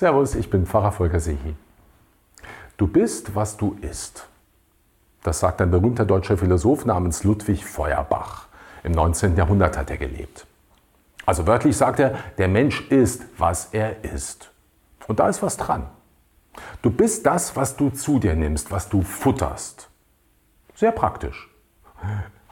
Servus, ich bin Pfarrer Volker Sehi. Du bist, was du isst. Das sagt ein berühmter deutscher Philosoph namens Ludwig Feuerbach. Im 19. Jahrhundert hat er gelebt. Also wörtlich sagt er, der Mensch ist, was er ist. Und da ist was dran. Du bist das, was du zu dir nimmst, was du futterst. Sehr praktisch.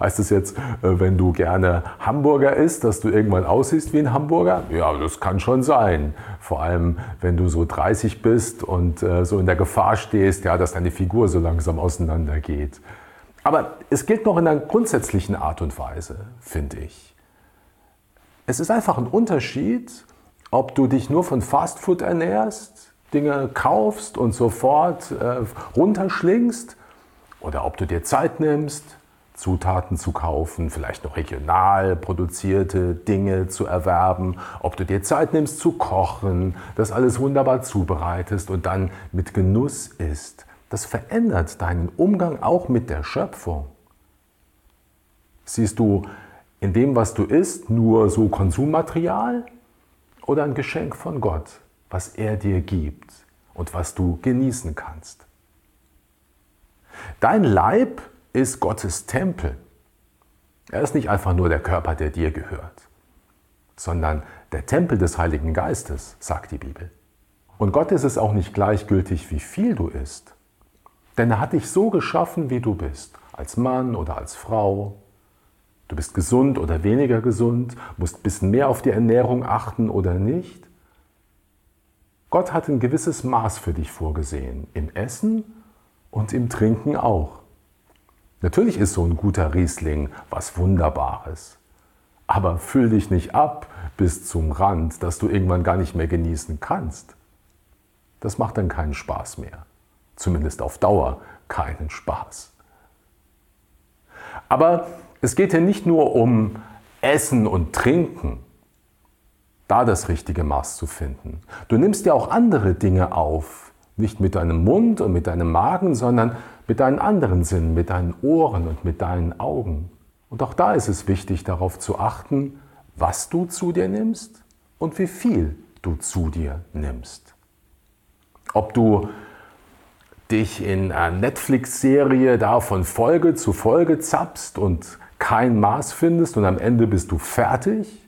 Heißt es jetzt, äh, wenn du gerne Hamburger isst, dass du irgendwann aussiehst wie ein Hamburger? Ja, das kann schon sein. Vor allem, wenn du so 30 bist und äh, so in der Gefahr stehst, ja, dass deine Figur so langsam auseinandergeht. Aber es gilt noch in einer grundsätzlichen Art und Weise, finde ich. Es ist einfach ein Unterschied, ob du dich nur von Fastfood ernährst, Dinge kaufst und sofort äh, runterschlingst, oder ob du dir Zeit nimmst, Zutaten zu kaufen, vielleicht noch regional produzierte Dinge zu erwerben, ob du dir Zeit nimmst zu kochen, das alles wunderbar zubereitest und dann mit Genuss isst. Das verändert deinen Umgang auch mit der Schöpfung. Siehst du in dem, was du isst, nur so Konsummaterial oder ein Geschenk von Gott, was er dir gibt und was du genießen kannst? Dein Leib ist Gottes Tempel. Er ist nicht einfach nur der Körper, der dir gehört, sondern der Tempel des Heiligen Geistes, sagt die Bibel. Und Gott ist es auch nicht gleichgültig, wie viel du isst. Denn er hat dich so geschaffen, wie du bist, als Mann oder als Frau. Du bist gesund oder weniger gesund, musst ein bisschen mehr auf die Ernährung achten oder nicht. Gott hat ein gewisses Maß für dich vorgesehen, im Essen und im Trinken auch. Natürlich ist so ein guter Riesling was Wunderbares. Aber füll dich nicht ab bis zum Rand, dass du irgendwann gar nicht mehr genießen kannst. Das macht dann keinen Spaß mehr. Zumindest auf Dauer keinen Spaß. Aber es geht hier nicht nur um Essen und Trinken, da das richtige Maß zu finden. Du nimmst ja auch andere Dinge auf, nicht mit deinem Mund und mit deinem Magen, sondern mit deinen anderen Sinnen, mit deinen Ohren und mit deinen Augen. Und auch da ist es wichtig, darauf zu achten, was du zu dir nimmst und wie viel du zu dir nimmst. Ob du dich in einer Netflix-Serie da von Folge zu Folge zappst und kein Maß findest und am Ende bist du fertig.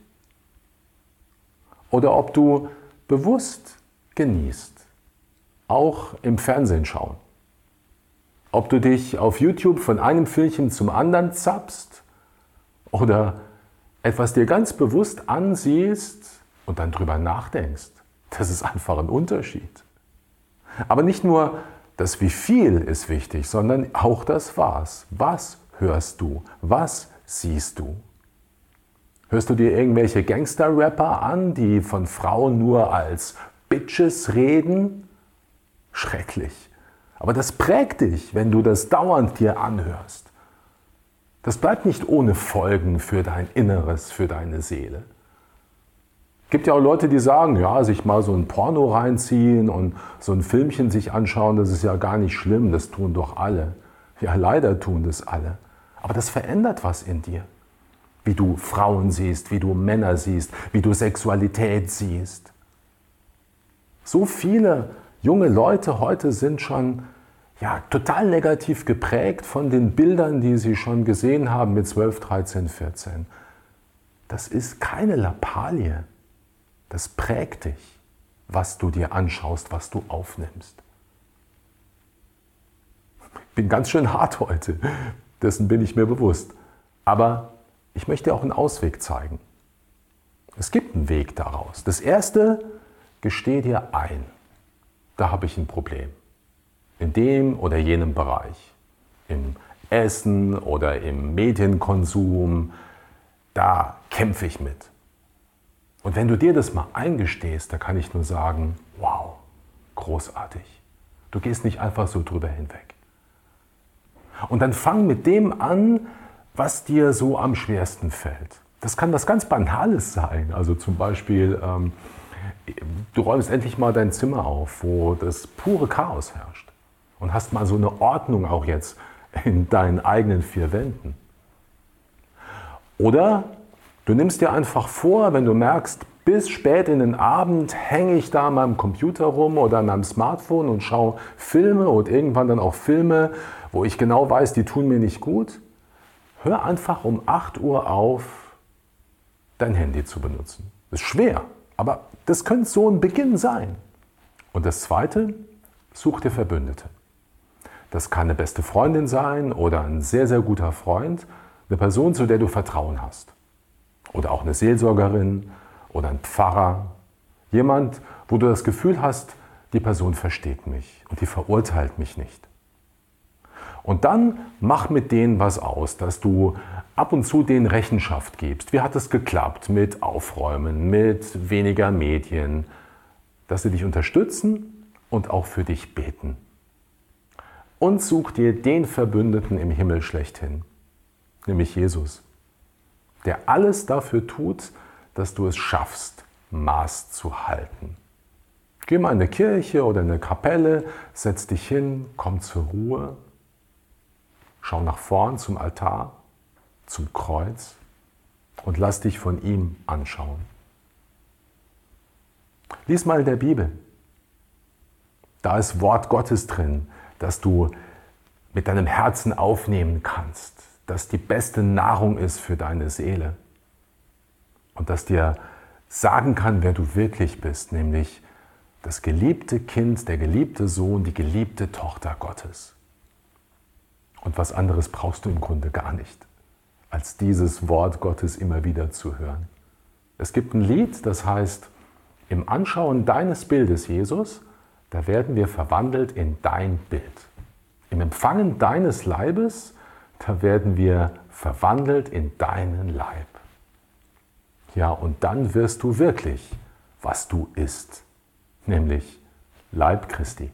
Oder ob du bewusst genießt, auch im Fernsehen schauen. Ob du dich auf YouTube von einem Filmchen zum anderen zappst oder etwas dir ganz bewusst ansiehst und dann drüber nachdenkst, das ist einfach ein Unterschied. Aber nicht nur das Wie viel ist wichtig, sondern auch das Was. Was hörst du? Was siehst du? Hörst du dir irgendwelche Gangster-Rapper an, die von Frauen nur als Bitches reden? Schrecklich. Aber das prägt dich, wenn du das dauernd dir anhörst. Das bleibt nicht ohne Folgen für dein Inneres, für deine Seele. Es gibt ja auch Leute, die sagen, ja, sich mal so ein Porno reinziehen und so ein Filmchen sich anschauen, das ist ja gar nicht schlimm, das tun doch alle. Ja, leider tun das alle. Aber das verändert was in dir. Wie du Frauen siehst, wie du Männer siehst, wie du Sexualität siehst. So viele junge Leute heute sind schon ja, total negativ geprägt von den Bildern, die sie schon gesehen haben mit 12, 13, 14. Das ist keine Lappalie. Das prägt dich, was du dir anschaust, was du aufnimmst. Ich bin ganz schön hart heute, dessen bin ich mir bewusst. Aber ich möchte auch einen Ausweg zeigen. Es gibt einen Weg daraus. Das erste, gesteh dir ein da habe ich ein Problem. In dem oder jenem Bereich. Im Essen oder im Medienkonsum, da kämpfe ich mit. Und wenn du dir das mal eingestehst, da kann ich nur sagen, wow, großartig. Du gehst nicht einfach so drüber hinweg. Und dann fang mit dem an, was dir so am schwersten fällt. Das kann was ganz Banales sein. Also zum Beispiel, ähm, du räumst endlich mal dein Zimmer auf, wo das pure Chaos herrscht. Und hast mal so eine Ordnung auch jetzt in deinen eigenen vier Wänden. Oder du nimmst dir einfach vor, wenn du merkst, bis spät in den Abend hänge ich da an meinem Computer rum oder an meinem Smartphone und schaue Filme und irgendwann dann auch Filme, wo ich genau weiß, die tun mir nicht gut. Hör einfach um 8 Uhr auf, dein Handy zu benutzen. Das ist schwer, aber das könnte so ein Beginn sein. Und das Zweite, such dir Verbündete. Das kann eine beste Freundin sein oder ein sehr, sehr guter Freund, eine Person, zu der du Vertrauen hast. Oder auch eine Seelsorgerin oder ein Pfarrer. Jemand, wo du das Gefühl hast, die Person versteht mich und die verurteilt mich nicht. Und dann mach mit denen was aus, dass du ab und zu denen Rechenschaft gibst. Wie hat es geklappt mit Aufräumen, mit weniger Medien, dass sie dich unterstützen und auch für dich beten. Und such dir den Verbündeten im Himmel schlechthin, nämlich Jesus, der alles dafür tut, dass du es schaffst, Maß zu halten. Geh mal in eine Kirche oder in eine Kapelle, setz dich hin, komm zur Ruhe, schau nach vorn zum Altar, zum Kreuz und lass dich von ihm anschauen. Lies mal in der Bibel. Da ist Wort Gottes drin, das du mit deinem Herzen aufnehmen kannst, das die beste Nahrung ist für deine Seele und das dir sagen kann, wer du wirklich bist, nämlich das geliebte Kind, der geliebte Sohn, die geliebte Tochter Gottes. Und was anderes brauchst du im Grunde gar nicht, als dieses Wort Gottes immer wieder zu hören. Es gibt ein Lied, das heißt, im Anschauen deines Bildes, Jesus, da werden wir verwandelt in dein Bild. Im Empfangen deines Leibes, da werden wir verwandelt in deinen Leib. Ja, und dann wirst du wirklich, was du isst, nämlich Leib Christi.